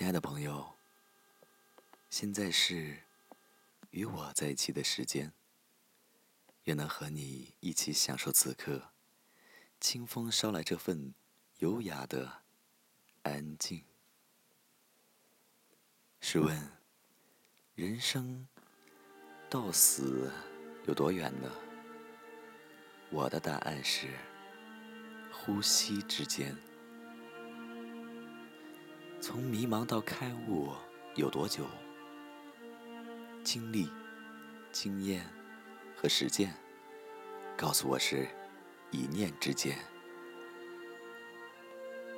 亲爱的朋友，现在是与我在一起的时间，愿能和你一起享受此刻，清风捎来这份优雅的安静。试问，人生到死有多远呢？我的答案是：呼吸之间。从迷茫到开悟有多久？经历、经验和实践告诉我是一念之间。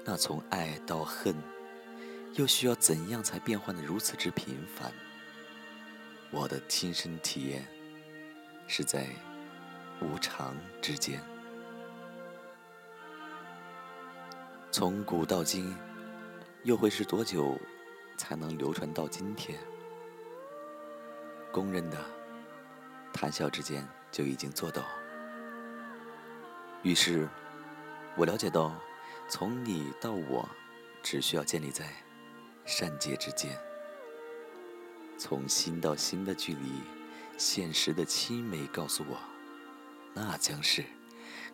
那从爱到恨，又需要怎样才变换的如此之频繁？我的亲身体验是在无常之间。从古到今。又会是多久才能流传到今天？公认的谈笑之间就已经做到。于是，我了解到，从你到我，只需要建立在善解之间；从心到心的距离，现实的凄美告诉我，那将是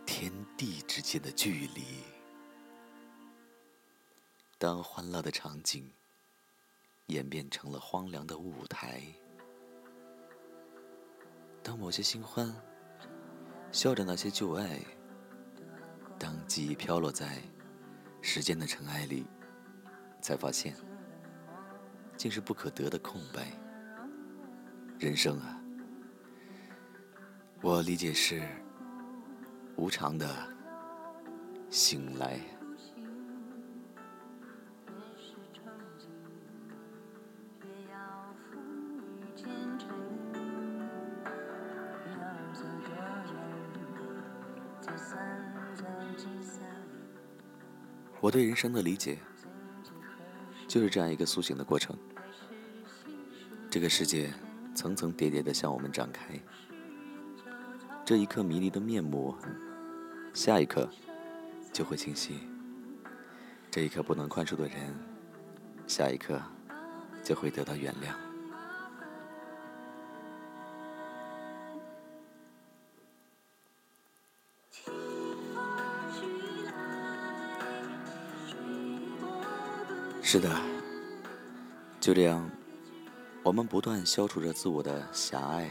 天地之间的距离。当欢乐的场景演变成了荒凉的舞台，当某些新欢笑着那些旧爱，当记忆飘落在时间的尘埃里，才发现竟是不可得的空白。人生啊，我理解是无常的醒来。我对人生的理解，就是这样一个苏醒的过程。这个世界层层叠叠的向我们展开，这一刻迷离的面目，下一刻就会清晰；这一刻不能宽恕的人，下一刻就会得到原谅。是的，就这样，我们不断消除着自我的狭隘、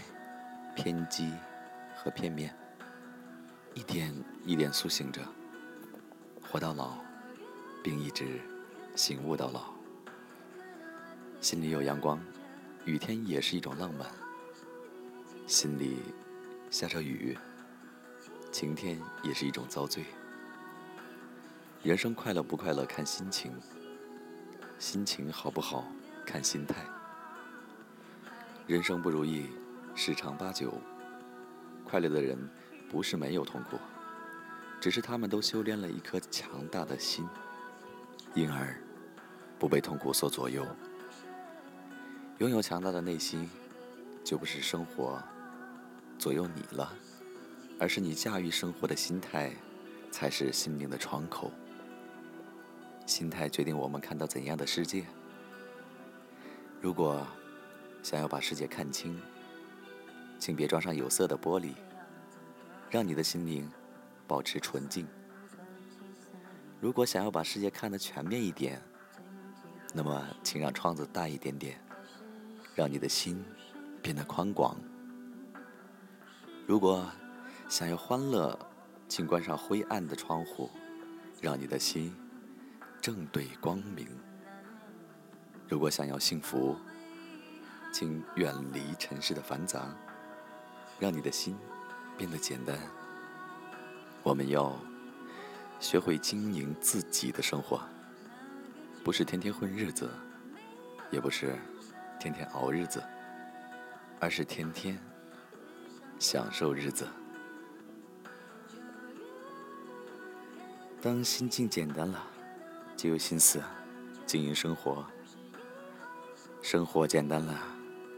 偏激和片面，一点一点苏醒着，活到老，并一直醒悟到老。心里有阳光，雨天也是一种浪漫；心里下着雨，晴天也是一种遭罪。人生快乐不快乐，看心情。心情好不好，看心态。人生不如意，十常八九。快乐的人不是没有痛苦，只是他们都修炼了一颗强大的心，因而不被痛苦所左右。拥有强大的内心，就不是生活左右你了，而是你驾驭生活的心态，才是心灵的窗口。心态决定我们看到怎样的世界。如果想要把世界看清，请别装上有色的玻璃，让你的心灵保持纯净。如果想要把世界看得全面一点，那么请让窗子大一点点，让你的心变得宽广。如果想要欢乐，请关上灰暗的窗户，让你的心。正对光明。如果想要幸福，请远离尘世的繁杂，让你的心变得简单。我们要学会经营自己的生活，不是天天混日子，也不是天天熬日子，而是天天享受日子。当心境简单了。就有心思经营生活。生活简单了，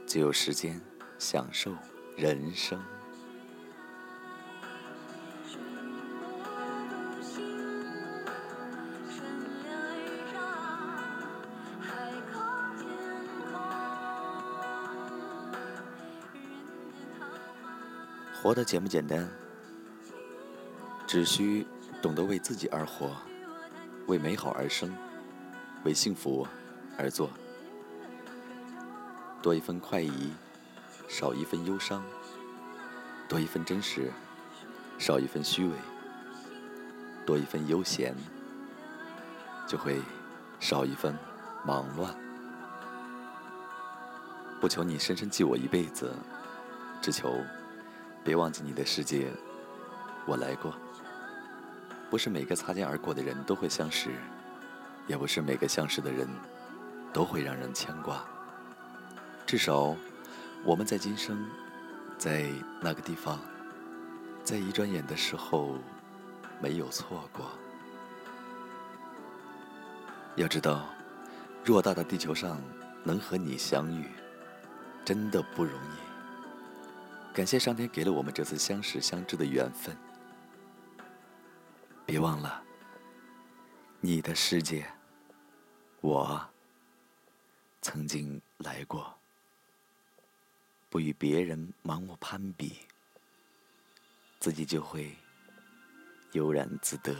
就有时间享受人生。活得简不简单？只需懂得为自己而活。为美好而生，为幸福而做。多一份快意，少一份忧伤；多一份真实，少一份虚伪；多一份悠闲，就会少一份忙乱。不求你深深记我一辈子，只求别忘记你的世界，我来过。不是每个擦肩而过的人都会相识，也不是每个相识的人都会让人牵挂。至少，我们在今生，在那个地方，在一转眼的时候，没有错过。要知道，偌大的地球上能和你相遇。真的不容易，感谢上天给了我们这次相识相知的缘分。别忘了，你的世界，我曾经来过。不与别人盲目攀比，自己就会悠然自得。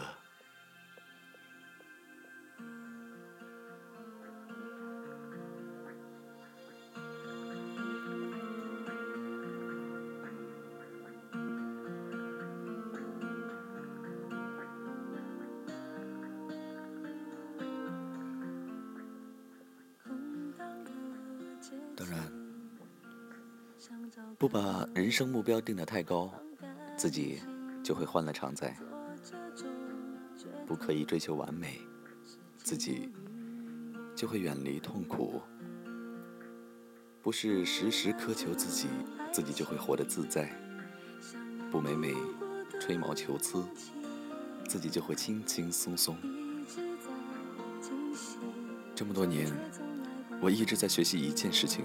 不把人生目标定得太高，自己就会欢乐常在；不刻意追求完美，自己就会远离痛苦；不是时时苛求自己，自己就会活得自在；不每每吹毛求疵，自己就会轻轻松松。这么多年。我一直在学习一件事情，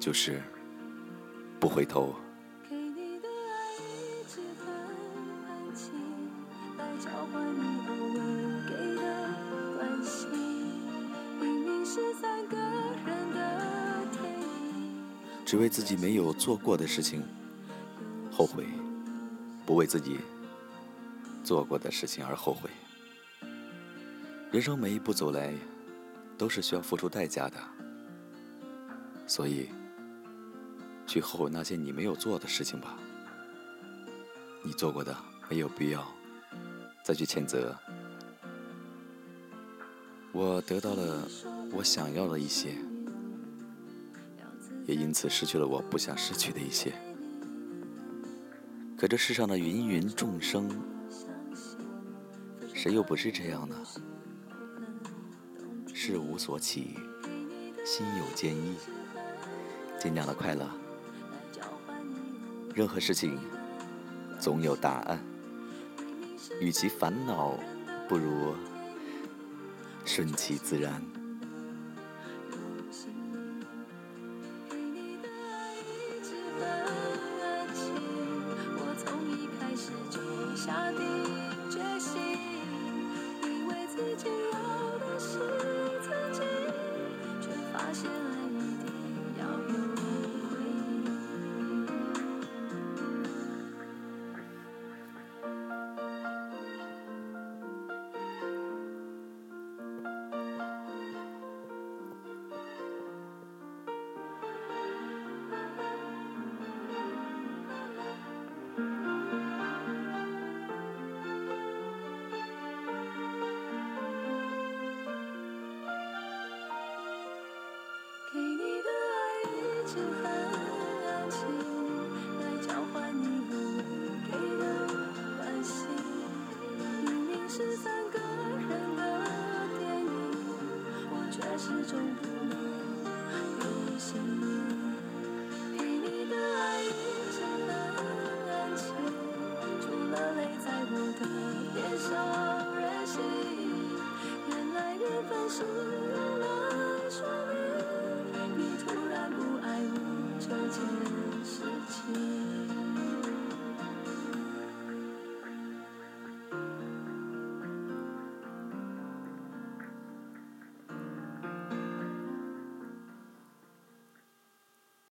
就是不回头。只为自己没有做过的事情后悔，不为自己做过的事情而后悔。人生每一步走来。都是需要付出代价的，所以去后悔那些你没有做的事情吧。你做过的没有必要再去谴责。我得到了我想要的一些，也因此失去了我不想失去的一些。可这世上的芸芸众生，谁又不是这样呢？事无所起，心有坚毅，尽量的快乐。任何事情总有答案，与其烦恼，不如顺其自然。这份爱情来交换你我给的关心，明明是三个人的电影，我却始终不。